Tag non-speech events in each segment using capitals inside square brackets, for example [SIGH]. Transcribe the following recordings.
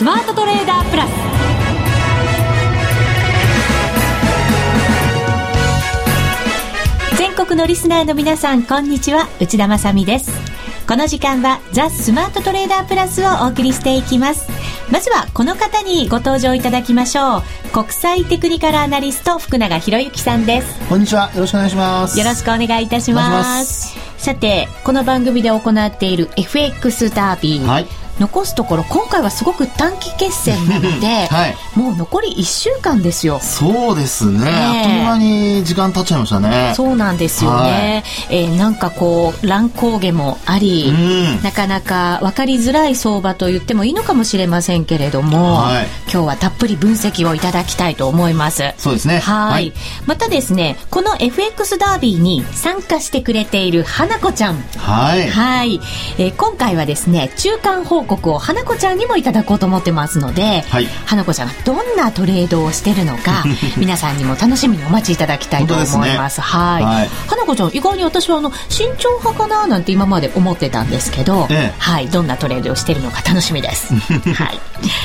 スマートトレーダープラス。全国のリスナーの皆さんこんにちは。内田まさです。この時間はザ・スマートトレーダープラスをお送りしていきます。まずはこの方にご登場いただきましょう。国際テクニカルアナリスト福永博之さんです。こんにちは。よろしくお願いします。よろしくお願いいたします。さてこの番組で行っている FX ダービー、はい残すところ今回はすごく短期決戦なので、[LAUGHS] はい、もう残り1週間ですよ。そうですね、えー、あっという間に時間経っちゃいましたね。そうなんですよね、はい、えー、なんかこう乱高下もあり、なかなか分かりづらい相場と言ってもいいのかもしれませんけれども、はい、今日はたっぷり分析をいただきたいと思います。そうですね。はい。またですねこの FX ダービーに参加してくれている花子ちゃん。はい。はい、えー、今回はですね中間報告告を花子ちゃんにもいただこうと思ってますので、はい、花子ちゃんがどんなトレードをしてるのか [LAUGHS] 皆さんにも楽しみにお待ちいただきたいと思います。すね、はい。はい、花子ちゃん意外に私はあの慎重派かななんて今まで思ってたんですけど、ええ、はい。どんなトレードをしてるのか楽しみです。はい。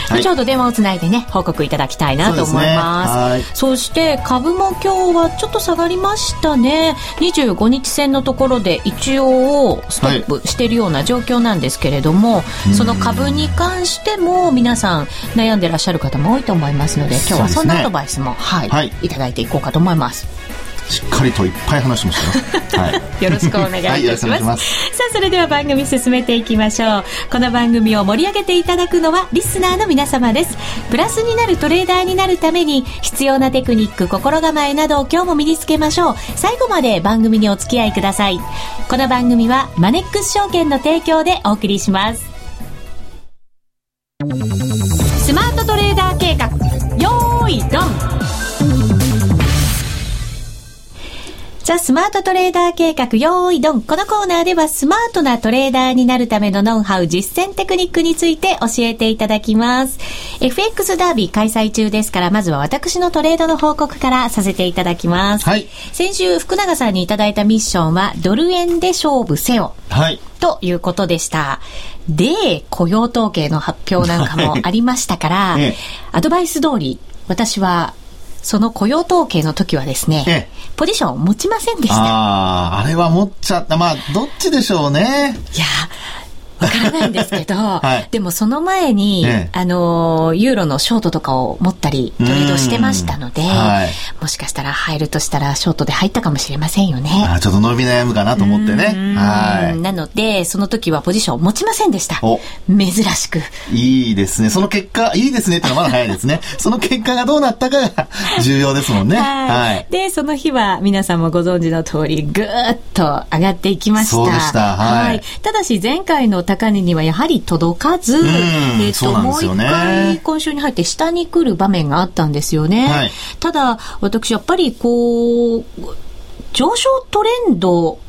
後ほど電話をつないでね報告いただきたいなと思います。そ、ね、して株も今日はちょっと下がりましたね。25日線のところで一応ストップしているような状況なんですけれども、はい、その株に関しても皆さん悩んでらっしゃる方も多いと思いますので今日はそんなアドバイスも、はい、はい、いただいていこうかと思います。しっかりといっぱい話しましたよ。[LAUGHS] はい、よろしくお願いいたします。[LAUGHS] はい、ます [LAUGHS] さあ、それでは番組進めていきましょう。この番組を盛り上げていただくのはリスナーの皆様です。プラスになるトレーダーになるために必要なテクニック、心構えなどを今日も身につけましょう。最後まで番組にお付き合いください。この番組はマネックス証券の提供でお送りします。ザ・スマートトレーダー計画よーいドン。このコーナーではスマートなトレーダーになるためのノウハウ、実践テクニックについて教えていただきます。FX ダービー開催中ですから、まずは私のトレードの報告からさせていただきます。はい。先週、福永さんにいただいたミッションは、ドル円で勝負せよ。はい。ということでした。で、雇用統計の発表なんかもありましたから、[LAUGHS] ええ、アドバイス通り、私はその雇用統計の時はですね、ええ、ポジションを持ちませんでした。ああ、あれは持っちゃった。まあ、どっちでしょうね。いや、わからないんですけど、[LAUGHS] はい、でもその前に、ええ、あの、ユーロのショートとかを持ったり、トレードしてましたので、はい、もしかしたら入るとしたらショートで入ったかもしれませんよね。あちょっと伸び悩むかなと思ってね。はい。なので、その時はポジションを持ちませんでした。珍しく。いいですね。その結果、いいですねってのはまだ早いですね。[LAUGHS] その結果がどうなったかが [LAUGHS] 重要ですもんね。はい。で、その日は皆さんもご存知の通り、ぐーっと上がっていきました。そうでした。はい。ただし前回の高値にはやはり届かず、えっ、と、もう一回今週に入って下に来る場面があったんですよね。はい、ただ、私やっぱりこう、上昇トレンド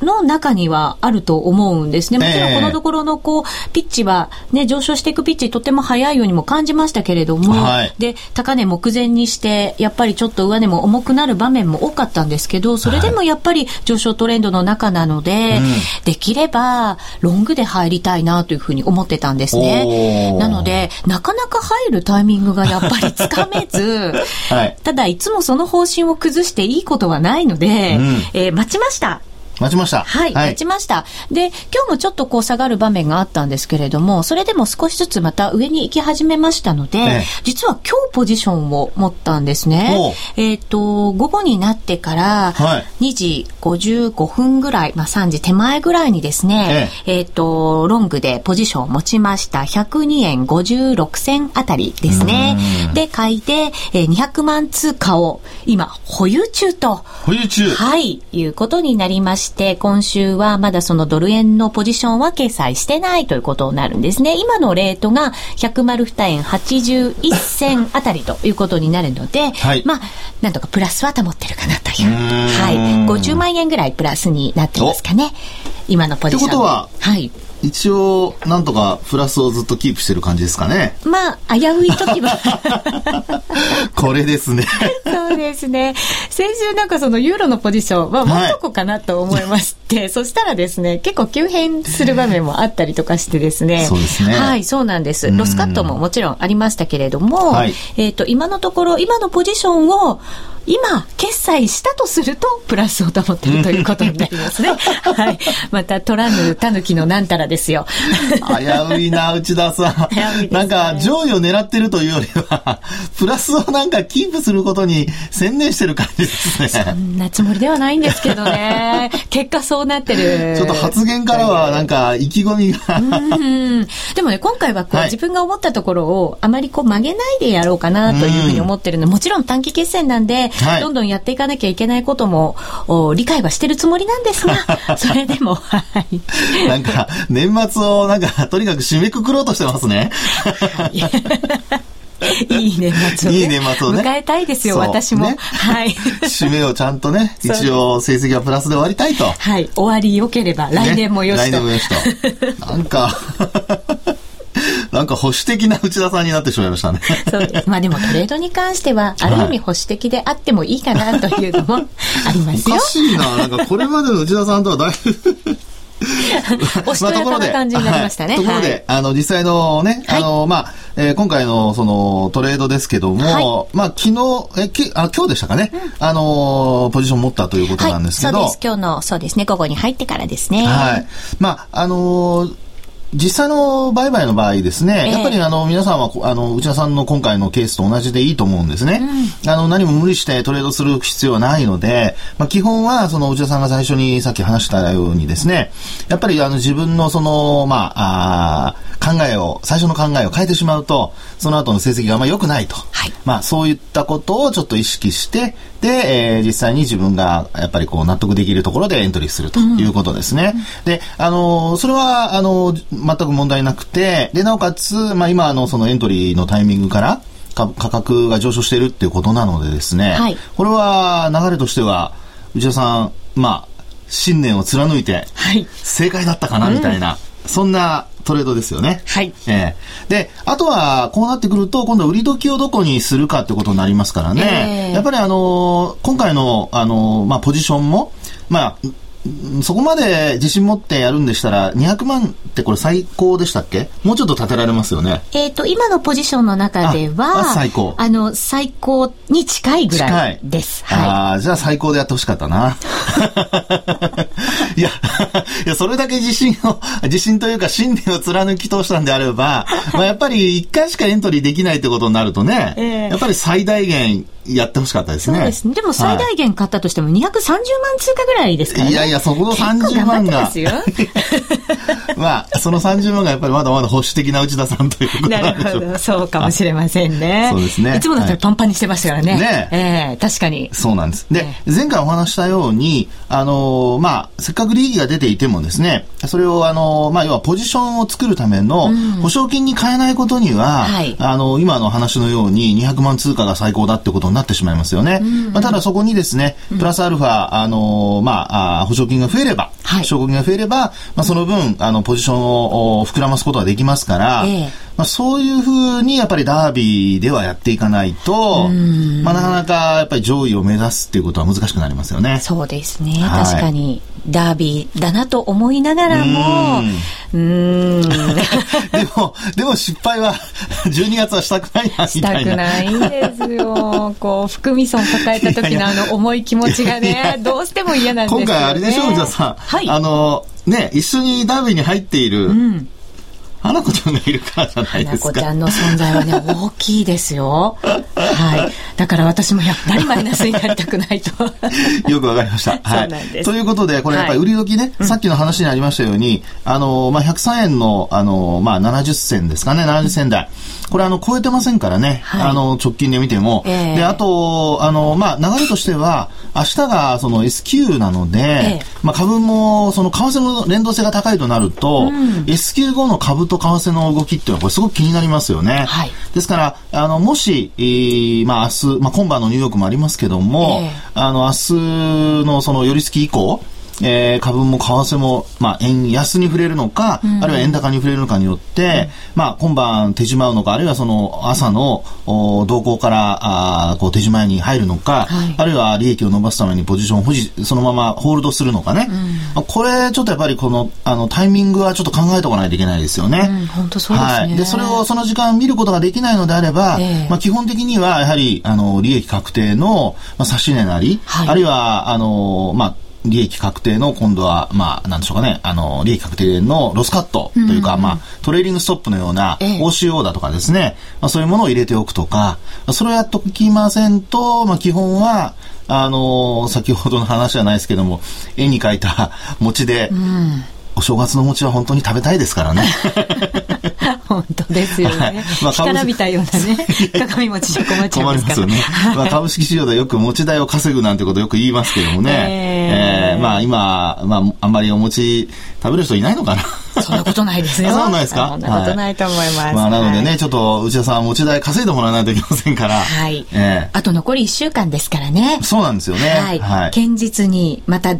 の中にはあると思うんですね。もちろんこのところのこう、ピッチはね、上昇していくピッチとても速いようにも感じましたけれども、はい、で、高値目前にして、やっぱりちょっと上値も重くなる場面も多かったんですけど、それでもやっぱり上昇トレンドの中なので、はい、できればロングで入りたいなというふうに思ってたんですね。なので、なかなか入るタイミングがやっぱりつかめず、[LAUGHS] はい、ただいつもその方針を崩していいことはないので、うん、えー、待ちました。待ちました。はい、はい、待ちました。で、今日もちょっとこう下がる場面があったんですけれども、それでも少しずつまた上に行き始めましたので、ええ、実は今日ポジションを持ったんですね。えっ、ー、と、午後になってから2時55分ぐらい、まあ3時手前ぐらいにですね、えっ、えー、と、ロングでポジションを持ちました。102円56銭あたりですね。で、買いで、えー、200万通貨を今保有中と。保有中はい、いうことになりました。して、今週はまだそのドル円のポジションは掲載してないということになるんですね。今のレートが102円81銭あたりということになるので、はい、まあ、なんとかプラスは保ってるかなという。はい。50万円ぐらいプラスになってますかね。今のポジション。ってことは、はい。一応、なんとかプラスをずっとキープしてる感じですかね。まあ、危うい時は。[LAUGHS] これですね。そうですね。先週なんかそのユーロのポジションは、もうとこかなと思いまして、はい、そしたらですね、結構急変する場面もあったりとかしてですね。そうですね。はい、そうなんです。ロスカットももちろんありましたけれども、はい、えっ、と、今のところ、今のポジションを、今、決済したとすると、プラスを保っているということになりますね。[LAUGHS] はい。また、取らぬ狸のなんたらですよ。危ういな、内田さん。ね、なんか、上位を狙ってるというよりは、プラスをなんかキープすることに専念してる感じですね。そんなつもりではないんですけどね。[LAUGHS] 結果そうなってる。ちょっと発言からはなんか意気込みがうんでもね、今回はこう、はい、自分が思ったところをあまりこう曲げないでやろうかなというふうに思ってるので、もちろん短期決戦なんで、はい、どんどんやっていかなきゃいけないことも理解はしてるつもりなんですが、[LAUGHS] それでも、はい。なんか、年 [LAUGHS] 末をなんか、[LAUGHS] とにかく締めくくろうとしてますね。[LAUGHS] いい年末を、ね、いい年末をね。迎えたいですよ、私も。ね、はい。締めをちゃんとね、[LAUGHS] 一応成績はプラスで終わりたいと。はい。終わり良ければ、来年もよしと。来年もよしと。なんかなんか保守的な内田さんになってしまいましたね。そうです。まあでもトレードに関しては、ある意味保守的であってもいいかなというのもありますよ。おかしいな。なんかこれまでの内田さんとはだいぶ [LAUGHS] おしとやかな感じになりましたね。ところで、はい、あの、実際のね、あの、まあ、えー、今回のそのトレードですけども、はい、まあ、昨日、え、きあ今日でしたかね、うん、あの、ポジション持ったということなんですけど、はい、そうです。今日の、そうですね、午後に入ってからですね。はい。まあ、あのー実際の売買の場合ですね、えー、やっぱりあの皆さんはあの内田さんの今回のケースと同じでいいと思うんですね。うん、あの何も無理してトレードする必要はないので、まあ、基本はその内田さんが最初にさっき話したようにですね、やっぱりあの自分のそのまああ考えを最初の考えを変えてしまうとその後の成績があんまり良くないと、はい、まあそういったことをちょっと意識してで、えー、実際に自分がやっぱりこう納得できるところでエントリーするということですね。うん、で、あのそれはあの全く問題なくて、で、なおかつ、まあ今のそのエントリーのタイミングから、価格が上昇しているっていうことなのでですね、はい、これは流れとしては、内田さん、まあ、信念を貫いて、正解だったかな、みたいな、うん、そんなトレードですよね。はい。えー、で、あとは、こうなってくると、今度は売り時をどこにするかってことになりますからね。えー、やっぱりあのー、今回の、あのー、まあ、ポジションも、まあ、そこまで自信持ってやるんでしたら、200万ってこれ最高でしたっけ？もうちょっと立てられますよね。えっ、と、今のポジションの中では、最高。あの、最高に近いぐらいです。はい。ああ、じゃあ最高でやってほしかったな。[LAUGHS] いや、いや、それだけ自信を、自信というか信念を貫き通したんであれば、[LAUGHS] まあやっぱり1回しかエントリーできないってことになるとね、えー、やっぱり最大限やってほしかったですね。そうですね。でも最大限買ったとしても230万通貨ぐらいですからね。いやいや、そこの30万が。まあ、その30万がやっぱりまだまだ保守的な内田さんということなるほど。そうかもしれませんね。そうですね。いつもだったらパンパンにしてましたからね。はい、ねええー、確かに。そうなんです。で、前回お話したように、あのー、まあ、せっかく利益が出ていてもですね、それをあのー、まあ、要はポジションを作るための保証金に変えないことには、うん、あの今の話のように200万通貨が最高だってことになってしまいますよね。まあ、ただそこにですね、プラスアルファ、あの、まあ、あ保証金が増えれば、はい、証拠金が増えれば、まあ、その分、あの、ポジションを膨らますことができますから、えーまあ、そういうふうにやっぱりダービーではやっていかないと、まあ、なかなかやっぱり上位を目指すっていうことは難しくなりますよね。そうですね。はい、確かに。ダービーだなと思いながらも、うん。[LAUGHS] でも、でも失敗は [LAUGHS] 12月はしたくないな、みたいな。したくないんですよ。[LAUGHS] こう、含み損抱えた時のあの重い気持ちがね、どうしても嫌なんですよ、ね。今回あれでしょう、じゃあさ、はい、あの、ね、一緒にダービーに入っている、うん花子ちゃんがいるからじゃないですか。花子ちゃんの存在はね、大きいですよ。はい。だから私もやっぱりマイナスになりたくないと。よくわかりました。[LAUGHS] はい。ということで、これやっぱり売り時ね、はい、さっきの話にありましたように、あの、まあ、103円の、あの、まあ、70銭ですかね、70銭台。これあの、超えてませんからね。はい、あの、直近で見ても。えー、で、あと、あの、まあ、流れとしては、明日がその S q なので、えー、まあ、株も、その為替の連動性が高いとなると、うん、S q 後の株と為替の動きっていうのはこれすごく気になりますよね。はい、ですから、あの、もし、えー、まあ明日、まあ今晩のニューヨークもありますけども、えー、あの、明日のその寄り付き以降、えー、株も為替も、まあ、円安に触れるのか、うん、あるいは円高に触れるのかによって、うん、まあ、今晩手締まうのか、あるいはその朝の動向からあこう手締まいに入るのか、はい、あるいは利益を伸ばすためにポジションを保持、そのままホールドするのかね。うん、これ、ちょっとやっぱりこのあのタイミングはちょっと考えておかないといけないですよね。本当そうですね。はい。で、それをその時間見ることができないのであれば、えー、まあ、基本的にはやはり、あの、利益確定の、まあ、指値なり、はい、あるいは、あの、まあ、利益確定の今度は、まあ、なんでしょうかね、あの、利益確定のロスカットというか、うん、まあ、トレーリングストップのような OCO だとかですね、まあ、そういうものを入れておくとか、それをやっときませんと、まあ、基本は、あの先ほどの話じゃないですけども、絵に描いた餅で、うんお正月の餅は本当に食べたいですからね。[LAUGHS] 本当ですよね。はい、まあ、干からびたようなね、[LAUGHS] 鏡餅じゃ困っちゃいますかね。まあ、株式市場でよく餅代を稼ぐなんてことよく言いますけどもね。えー、えー、まあ今、まああんまりお餅食べる人いないのかな。そんなことないですよ。そんなないですか？そんなことないと思います。はい、まあなのでね、ちょっと内田さん持ち代稼いでもらわないといけませんから。はい。えー、あと残り1週間ですからね。そうなんですよね。はい。はい、堅実に、また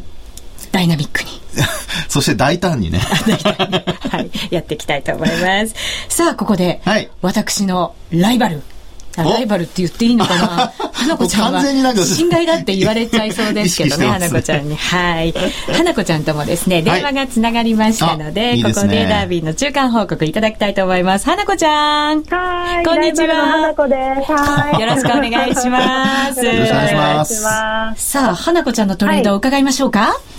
ダイナミックに。[LAUGHS] そして大胆にね。[LAUGHS] はい、やっていきたいと思います。さあ、ここで、はい、私のライバル。ライバルって言っていいのかな？[LAUGHS] 花子ちゃんは侵害だって言われちゃいそうですけどね、花子ちゃんに。はい。花子ちゃんともですね、電話がつながりましたので、ここでダービーの中間報告いただきたいと思います。花子ちゃん。はい。こんにちは。花子です。はい。よろしくお願いします。よろしくお願いします。さあ、花子ちゃんのトレードを伺いましょうか。はい。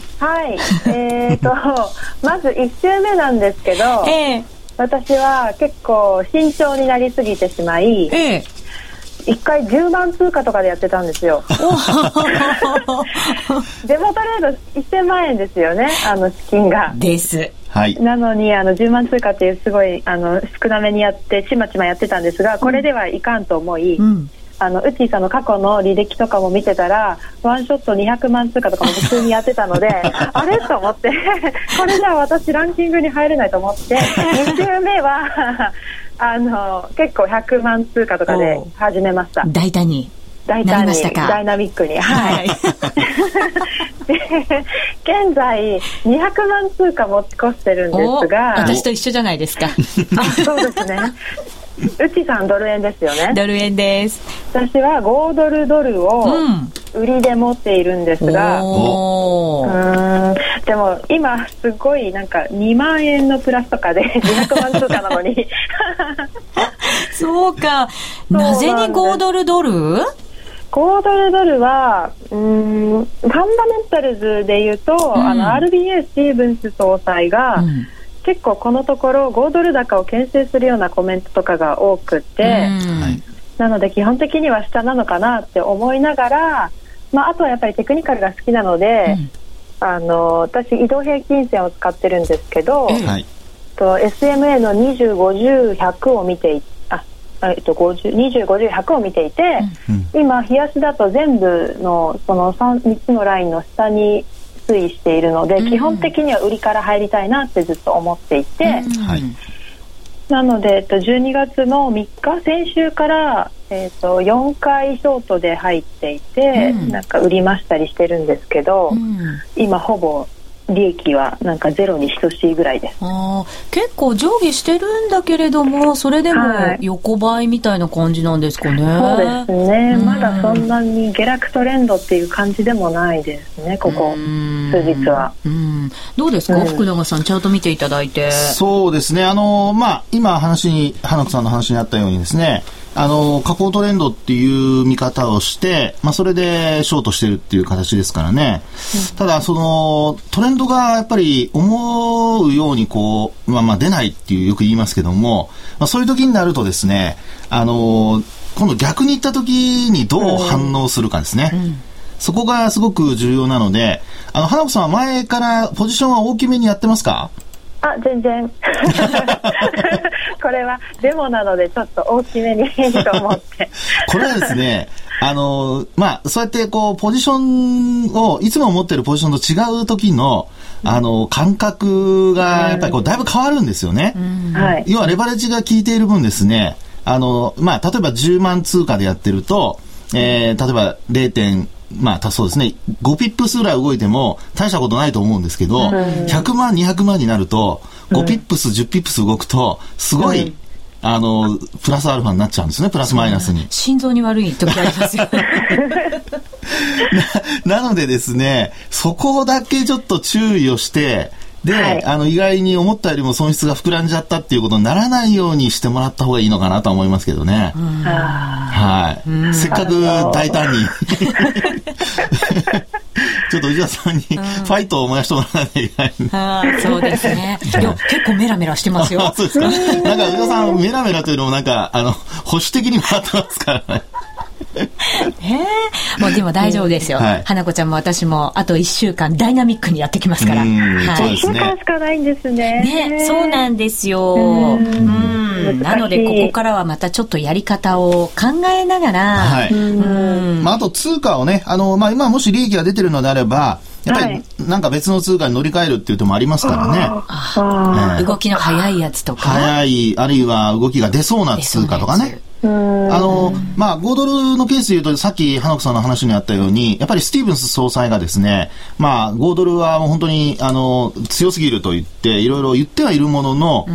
えっ、ー、と、[LAUGHS] まず1周目なんですけど、えー、私は結構慎重になりすぎてしまい、えー、1回10万通貨とかでやってたんですよ。[LAUGHS] デモトレード1000万円ですよね、あの資金が。です。はい、なのにあの10万通貨っていうすごいあの少なめにやってちまちまやってたんですがこれではいかんと思い、うん、あのウッチーさんの過去の履歴とかも見てたらワンショット200万通貨とかも普通にやってたので [LAUGHS] あれ？と思って。これじゃあ私ランキングに入れないと思って。2周目はあの結構100万通貨とかで始めました。大胆に。大胆にダイナミックに。はい、[LAUGHS] 現在200万通貨持ち越してるんですが。私と一緒じゃないですか。そうですねうちさんドル円ですよね。ドル円です。私は5ドルドルを売りで持っているんですが、うん、でも今すごいなんか2万円のプラスとかで [LAUGHS] 200万通貨なのに。[LAUGHS] そうか。なぜに5ドルドル？5ドルドルはうんファンダメンタルズでいうと、うん、あの RBA スティーブンス総裁が、うん結構このところ5ドル高を牽制するようなコメントとかが多くて、なので基本的には下なのかなって思いながら、まあ、あとはやっぱりテクニカルが好きなので、うん、あの私移動平均線を使ってるんですけど、はい、と SMA の2050-100を見ていあえっと、2050-100を見ていて、うん、今、冷やしだと全部のその 3, 3つのラインの下に推移しているので、基本的には売りから入りたいなってずっと思っていて、なので、えっと、12月の3日先週から、えっと、4回ショートで入っていて、なんか売りましたりしてるんですけど、今ほぼ利益はなんかゼロに等しいぐらいです。あ結構上下してるんだけれどもそれでも横ばいみたいな感じなんですかね、はい、そうですね、まだそんなに下落トレンドっていう感じでもないですねここ数日は。どうですか、うん、福永さんチャート見ていただいて。そうですね。あのまあ今話に花子さんの話にあったようにですねあの、下降トレンドっていう見方をして、まあ、それでショートしてるっていう形ですからね。うん、ただ、その、トレンドがやっぱり思うようにこう、まあまあ出ないっていうよく言いますけども、まあ、そういう時になるとですね、あの、今度逆に行った時にどう反応するかですね。うんうんそこがすごく重要なので、あの、花子さんは前からポジションは大きめにやってますか？あ、全然。[LAUGHS] これはデモなのでちょっと大きめにと思って。[LAUGHS] これはですね、あの、まあ、そうやってこう、ポジションを、いつも持ってるポジションと違う時の、あの、感覚が、やっぱりこう、だいぶ変わるんですよね。はい。要はレバレッジが効いている分ですね、あの、まあ、例えば10万通貨でやってると、えー、例えばまあ、そうですね、5ピップスぐらい動いても大したことないと思うんですけど、100万、200万になると、5ピップス、10ピップス動くと、すごい、あの、プラスアルファになっちゃうんですね、プラスマイナスに。[LAUGHS] 心臓に悪い時ありますよ。[LAUGHS] ななのでですね、そこだけちょっと注意をして、で、はい、あの、意外に思ったよりも損失が膨らんじゃったっていうことにならないようにしてもらった方がいいのかなと思いますけどね。はい。せっかく大胆に [LAUGHS] ちょっと内田さんにファイトを思い出してもらわないといけない。ああ、そうですね。いや、結構メラメラしてますよ。そうですか。[LAUGHS] なんか内田さん、メラメラというのもなんか、あの、保守的に回ってますからね。え [LAUGHS] えもうでも大丈夫ですよ。はい、花子ちゃんも私もあと1週間ダイナミックにやってきますから。はい、1週間しかないんですね。ね、そうなんですよ。うん。なのでここからはまたちょっとやり方を考えながら。はい。うん。まああと通貨をね、あの、まあ今もし利益が出てるのであれば、やっぱり、なんか別の通貨に乗り換えるっていう手もありますからね。動きの速いやつとか。速い、あるいは動きが出そうな通貨とかね。あの、まあ、5ドルのケースで言うと、さっき花子さんの話にあったように、やっぱりスティーブンス総裁がですね、まあ、5ドルはもう本当に、あの、強すぎると言って、いろいろ言ってはいるものの、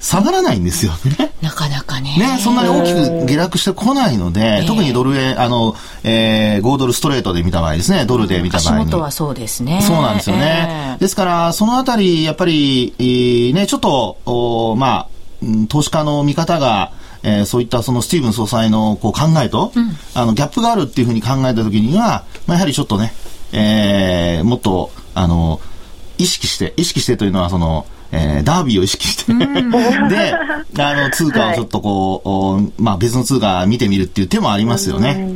下がらないんですよね。[LAUGHS] なかなかね。ね、そんなに大きく下落してこないので、特にドル円、あの、えー、5ドルストレートで見た場合ですね、ドルで見た場合に。足元はそうですね。そうなんですよね。ですから、そのあたり、やっぱり、えー、ね、ちょっと、おまあ、投資家の見方が、えー、そういったそのスティーブン総裁のこう考えと、うん、あのギャップがあるっていうふうに考えたときには、まあ、やはりちょっとね、えー、もっとあの意識して意識してというのはそのえー、ダービーを意識して [LAUGHS] で、あの、通貨をちょっとこう、はい、まあ別の通貨見てみるっていう手もありますよね。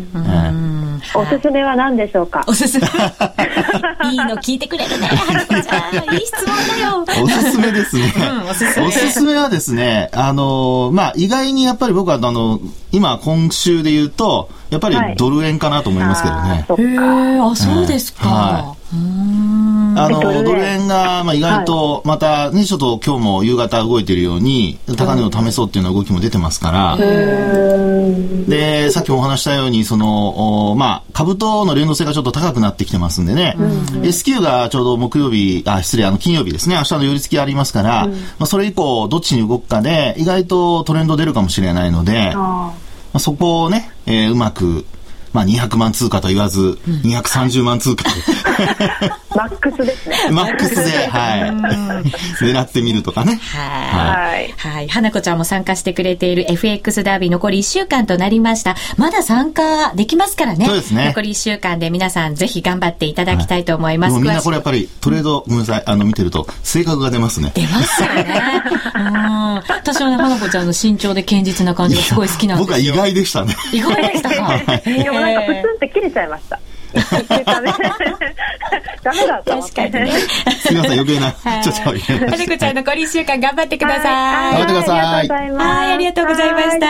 おすすめは何でしょうか？おすすめ [LAUGHS] いいの聞いてくれるね、はるちゃん。いい質問だよ。おすすめですね。うん、おすすめ。おすすめはですね、あの、まあ意外にやっぱり僕はあの、今今週で言うと、やっぱりドル円かなと思いますけどね。はい、へえ、あ、そうですか。はい、うんあの、ドル円が、まあ、意外と、また、ね、ちょっと今日も夕方動いてるように、高値を試そうっていうような動きも出てますから、で、さっきもお話したように、その、まあ、株との連動性がちょっと高くなってきてますんでね、S q がちょうど木曜日、あ、失礼、あの、金曜日ですね、明日の寄り付きありますから、まあ、それ以降、どっちに動くかで、意外とトレンド出るかもしれないので、まあ、そこをね、えー、うまく、まあ、200万通貨と言わず、230万通貨で。[LAUGHS] マックスですね。マックスで、はい。狙ってみるとかね。はい。はい。花子ちゃんも参加してくれている FX ダービー残り1週間となりました。まだ参加できますからね。そうですね。残り1週間で皆さんぜひ頑張っていただきたいと思います。はい、みんなこれやっぱりトレード、ごめんなさい、あの見てると性格が出ますね。出ますよね。うん。私はね、花子ちゃんの身長で堅実な感じがすごい好きなんですよ。僕は意外でしたね。意外でしたか？でもなんかプツンって切れちゃいました。[LAUGHS] [LAUGHS] ダメだ確かにね。すみません、余計な。ちょっと余計な。はるこちゃん残り1週間頑張ってください。頑張ってください。はい、ありがとうございました。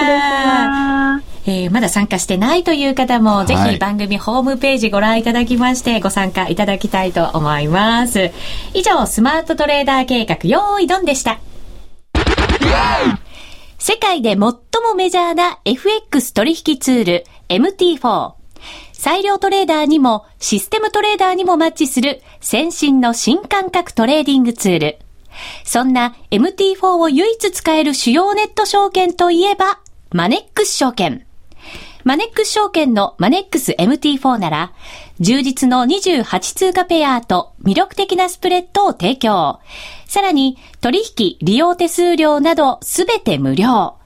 えー、まだ参加してないという方も、ぜひ番組ホームページご覧いただきまして、ご参加いただきたいと思います。以上、スマートトレーダー計画、用意ドンでした。世界で最もメジャーな FX 取引ツール MT4。裁量トレーダーにもシステムトレーダーにもマッチする先進の新感覚トレーディングツール。そんな MT4 を唯一使える主要ネット証券といえば、マネックス証券。マネックス証券のマネックス MT4 なら、充実の28通貨ペアと魅力的なスプレッドを提供。さらに、取引、利用手数料などすべて無料。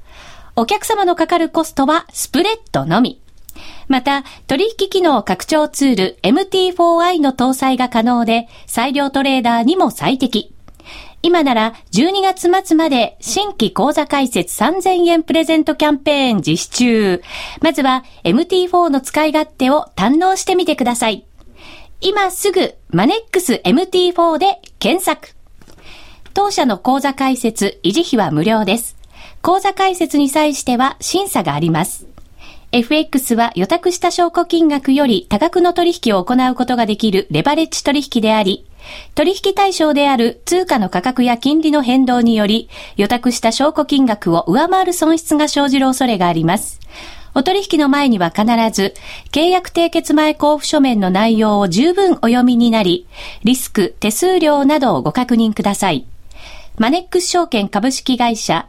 お客様のかかるコストはスプレッドのみ。また、取引機能拡張ツール MT4i の搭載が可能で、裁量トレーダーにも最適。今なら12月末まで新規講座開設3000円プレゼントキャンペーン実施中。まずは MT4 の使い勝手を堪能してみてください。今すぐマネックス MT4 で検索。当社の講座開設、維持費は無料です。講座開設に際しては審査があります。FX は予託した証拠金額より多額の取引を行うことができるレバレッジ取引であり、取引対象である通貨の価格や金利の変動により、予託した証拠金額を上回る損失が生じる恐れがあります。お取引の前には必ず、契約締結前交付書面の内容を十分お読みになり、リスク、手数料などをご確認ください。マネックス証券株式会社、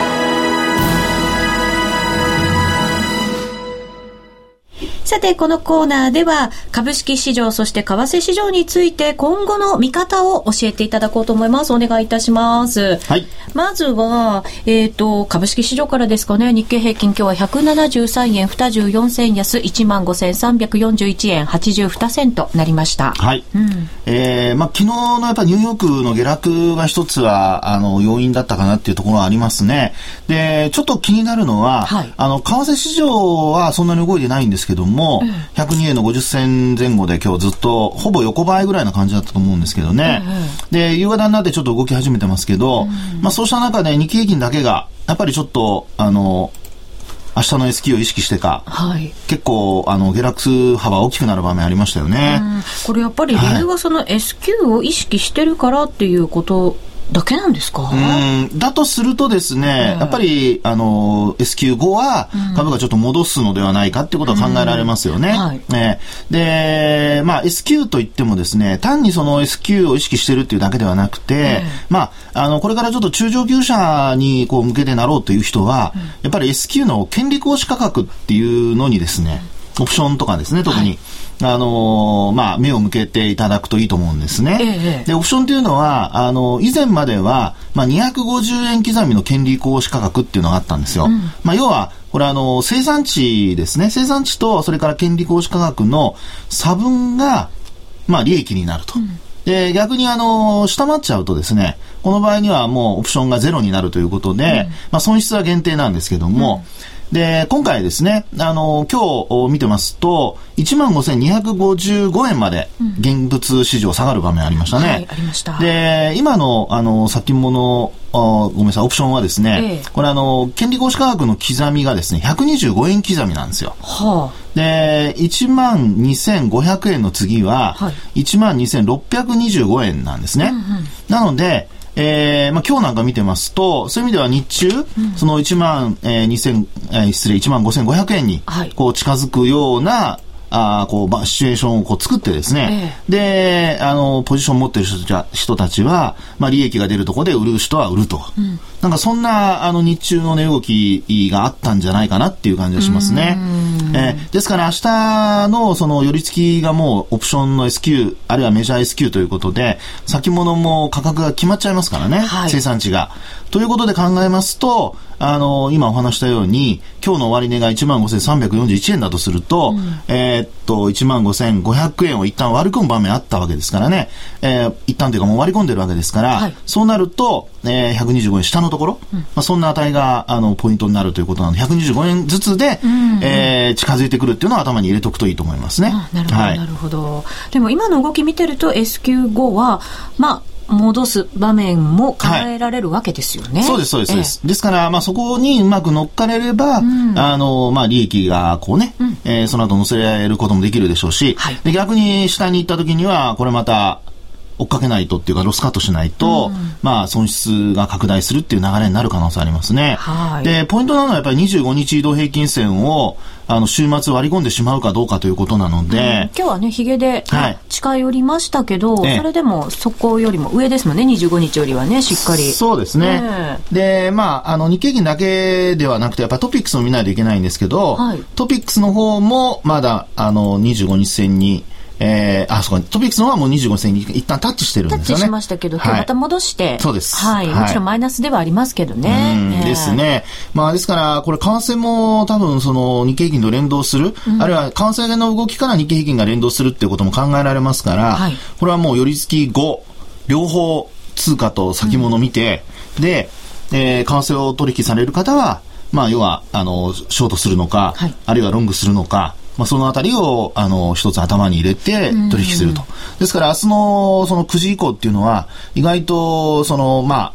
さて、このコーナーでは、株式市場、そして為替市場について、今後の見方を教えていただこうと思います。お願いいたします。はい。まずは、えっ、ー、と、株式市場からですかね。日経平均今日は173円24銭安、15,341円82銭となりました。はい。うん、えー、まあ、昨日のやっぱニューヨークの下落が一つは、あの、要因だったかなっていうところはありますね。で、ちょっと気になるのは、はい、あの、為替市場はそんなに動いてないんですけども、も、102円の50銭前後で今日ずっとほぼ横ばいぐらいな感じだったと思うんですけどね。で、夕方になってちょっと動き始めてますけど、まあそうした中で日経平均だけが、やっぱりちょっと、あの、明日の S q を意識してか、はい、結構あの下落幅大きくなる場面ありましたよね。これやっぱり理由はその S q を意識してるからっていうことだけなんですか？うん。だとするとですね、やっぱりあの S q 後は株がちょっと戻すのではないかっていうことは考えられますよね。はい、ね。で、まあ S q といってもですね、単にその S q を意識してるっていうだけではなくて、まあ、あの、これからちょっと中上級者にこう向けてなろうという人は、やっぱり S q の権利行使価格っていうのにですね、オプションとかですね、特に。はいあのー、まあ、目を向けていただくといいと思うんですね。ええ、で、オプションというのは、あのー、以前までは、まあ、250円刻みの権利行使価格っていうのがあったんですよ。うん、まあ、要は、これあの、生産地ですね。生産地と、それから権利行使価格の差分が、まあ、利益になると。うんで、逆にあの、下回っちゃうとですね、この場合にはもうオプションがゼロになるということで、うん、まあ損失は限定なんですけども、で、今回ですね、あの、今日見てますと、15,255円まで現物市場下がる場面ありましたね。うんはい、ありました。で、今の、あの、先物、ごめんなさい、オプションはですね、ええ、これあの、権利行使価格の刻みがですね、125円刻みなんですよ。はあ、で、12,500円の次は、はい、12,625円なんですね。うんうん、なので、えー、まあ今日なんか見てますと、そういう意味では日中、うん、その1万、えー、2000、えー、失礼、1万5500円に、こう近づくような、はい、あこう、まあ、シチュエーションをこう作ってですね、ええ、で、あの、ポジション持ってる人たちは、まあ、利益が出るところで売る人は売ると。うん、なんかそんな、あの、日中の値動きがあったんじゃないかなっていう感じがしますね。えー、ですから明日のその寄り付きがもうオプションの S q あるいはメジャー S q ということで、先物も価格が決まっちゃいますからね、はい、生産地が。ということで考えますと、あの、今お話したように、今日の終値が15,341円だとすると、うん、えー、っと、15,500円を一旦割り込む場面あったわけですからね、えー、一旦というかもう割り込んでるわけですから、はい、そうなると、えー、125円下のところ、うん、まあ、そんな値が、あの、ポイントになるということなので、125円ずつで、うんうん、えー、近づいてくるっていうのは頭に入れとくといいと思いますね。なるほど、はい、なるほど。でも今の動き見てると S q 後は、まあ、戻す場面も考えられるわけですよね。はい、そうです、そうです。ですええ、ですから、まあ、そこにうまく乗っかれれば、うん、あの、まあ、利益がこうね、うん、えー、その後乗せられることもできるでしょうし、はい、で逆に下に行った時には、これまた、追っかけないとっていうか、ロスカットしないと、うん、まあ、損失が拡大するっていう流れになる可能性ありますね。はい、で、ポイントなのはやっぱり25日移動平均線を、あの、週末割り込んでしまうかどうかということなので。うん、今日はね、ヒゲで、近寄りましたけど、それでもそこよりも上ですもんね、25日よりはね、しっかり。そうですね。で、まあ、あの、日経平均だけではなくて、やっぱトピックスも見ないといけないんですけど、はい、トピックスの方も、まだ、あの、25日線に、えー、あ、そうか、トピックスの方はもう25銭に一旦タッチしてるんですよね。タッチしましたけど、今日また戻して、そうです。はい。もちろんマイナスではありますけどね。ですね。まあ、ですから、これ、為替も多分、その、日経平均と連動する、うん、あるいは、為替の動きから日経平均が連動するっていうことも考えられますから、はい、これはもう、寄り付き後、両方、通貨と先物見て、うん、で、えー、為替を取引される方は、まあ、要は、あの、ショートするのか、はい、あるいはロングするのか、まあ、そのあたりを、あの、一つ頭に入れて取引すると。ですから、明日のその9時以降っていうのは、意外と、その、まあ、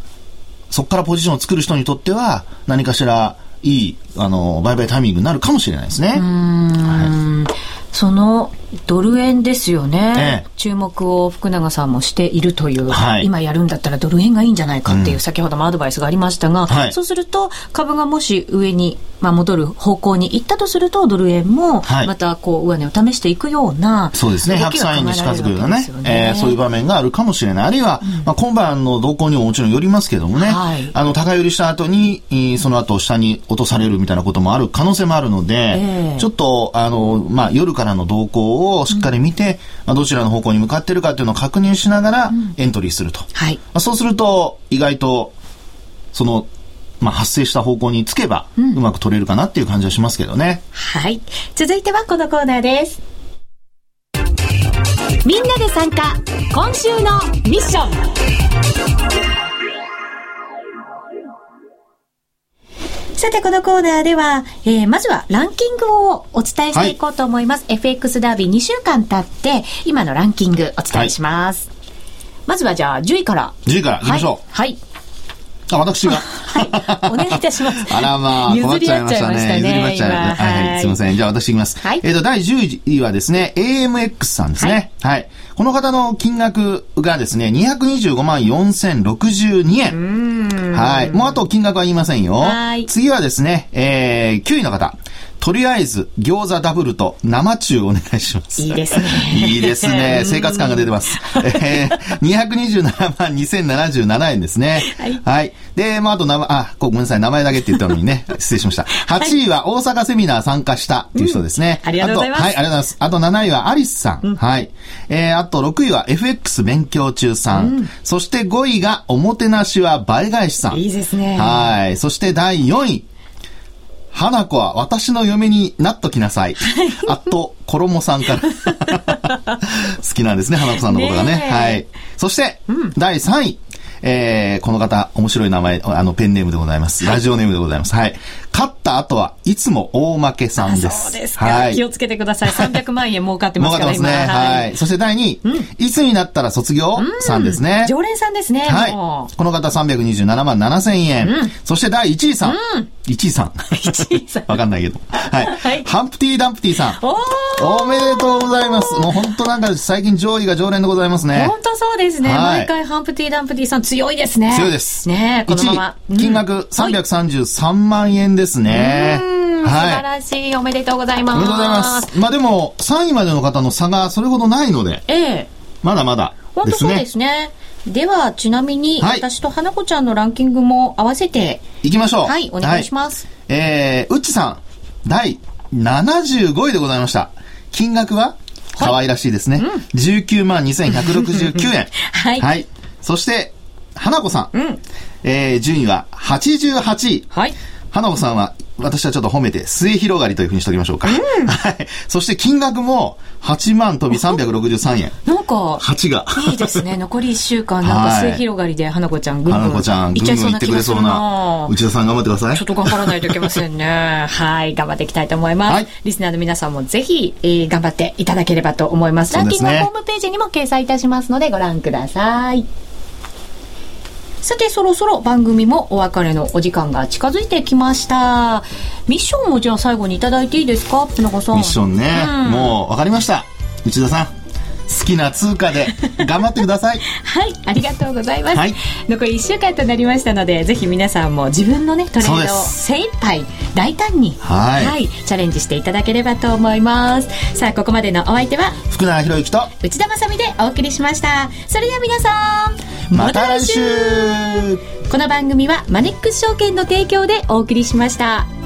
そこからポジションを作る人にとっては、何かしら、いい、あの、売買タイミングになるかもしれないですね。はい、そのドル円ですよね、ええ、注目を福永さんもしているという、はい、今やるんだったらドル円がいいんじゃないかっていう、先ほどもアドバイスがありましたが、はい、そうすると株がもし上に、まあ、戻る方向に行ったとするとドル円もまたこう上値を試していくような、そうですね。103円に近づくようなね、ね。えー、そういう場面があるかもしれない。あるいは、うん、まあ、今晩の動向にももちろんよりますけどもね、はい、あの高寄りした後にその後下に落とされるみたいなこともある可能性もあるので、えー、ちょっとあの、まあ、夜からの動向をしっかり見て、まあ、どちらの方向に向かっているかというのを確認しながらエントリーすると。はい。まあ、そうすると、意外と、その、まあ、発生した方向につけば、うまく取れるかなっていう感じはしますけどね。はい。続いてはこのコーナーです。みんなで参加、今週のミッション。さて、このコーナーでは、えー、まずはランキングをお伝えしていこうと思います。はい、FX ダービー2週間経って、今のランキングお伝えします。はい、まずはじゃあ10位から。10位から行きましょう。はい。あ、私が。はい。お願いいたします。[LAUGHS] あらまあ、困っちゃいましたね。譲りまっちゃいましたね。はい、すみません。じゃあ私いきます。はい。えっ、と、第10位はですね、AMX さんですね。はい。この方の金額がですね、225万4062円。はい。もうあと金額は言いませんよ。はい。次はですね、えー、9位の方。とりあえず、餃子ダブルと生中お願いします。いいですね。いいですね。生活感が出てます。えー、227万2077円ですね。はい。はい。で、まあ、あと名前、あ、ごめんなさい、名前だけって言ったのにね、[LAUGHS] 失礼しました。8位は大阪セミナー参加したという人ですね。うん、ありがとうございます。はい、ありがとうございます。あと7位はアリスさん。うん、はい。えー、あと6位は FX 勉強中さん。うん、そして5位がおもてなしは倍返しさん。いいですね。はい。そして第4位。花子は私の嫁になっときなさい。あと、衣さんから [LAUGHS] 好きなんですね、花子さんのことがね。ねはい。そして、うん、第3位。えー、この方、面白い名前、あの、ペンネームでございます。ラジオネームでございます。はい。勝った後はいつも大負けさんです。そうですか。はい、気をつけてください。[LAUGHS] 300万円儲かってますから、儲かってますね。はい。そして第2位、うん、いつになったら卒業、さんですね。常連さんですね。はい。この方327万7千円。うん、そして第1位さん。うん、1位さん。1位さん。[LAUGHS] わかんないけど。はい。はい、ハンプティ・ダンプティさん。おおめでとうございます。もう本当なんか最近上位が常連でございますね。本当そうですね。はい、毎回ハンプティ・ダンプティさん強いですね。強いです。ねこのまま。金額333万円ですね。素晴らしい、おめでとうございます。おめでとうございます。まあでも、3位までの方の差がそれほどないので、ええ、まだまだ本当そうですね。では、ちなみに、はい、私と花子ちゃんのランキングも合わせて、いきましょう。はい、お願いします。はい、えー、うっちさん、第75位でございました。金額は可愛らしいですね。うん、19万2169円。[LAUGHS] はい。はい。そして、花子さん。うん、えー、順位は88位。はい。花子さんは、私はちょっと褒めて、末広がりというふうにしておきましょうか。うん、[LAUGHS] はい。そして金額も、8万飛び363円。なんか、8が。いいですね。[LAUGHS] 残り1週間、なんか末広がりで、花子ちゃん、ぐんぐん。花子ちゃん、ぐんぐんいってくれそうな。内田さん頑張ってください。ちょっと頑張らないといけませんね。[LAUGHS] はい。頑張っていきたいと思います。はい、リスナーの皆さんもぜひ、えー、頑張っていただければと思います。ランキングホームページにも掲載いたしますので、ご覧ください。さて、そろそろ番組もお別れのお時間が近づいてきました。ミッションもじゃあ最後にいただいていいですか？船子さん。ミッションね。うん、もう分かりました。内田さん。好きな通貨で [LAUGHS] 頑張ってください。はいありがとうございます、はい、残り1週間となりましたのでぜひ皆さんも自分のねトレードを精一杯大胆にはい、はい、チャレンジしていただければと思います。さあここまでのお相手は福永博之と内田まさでお送りしました。それでは皆さんまた来週。この番組はマネックス証券の提供でお送りしました。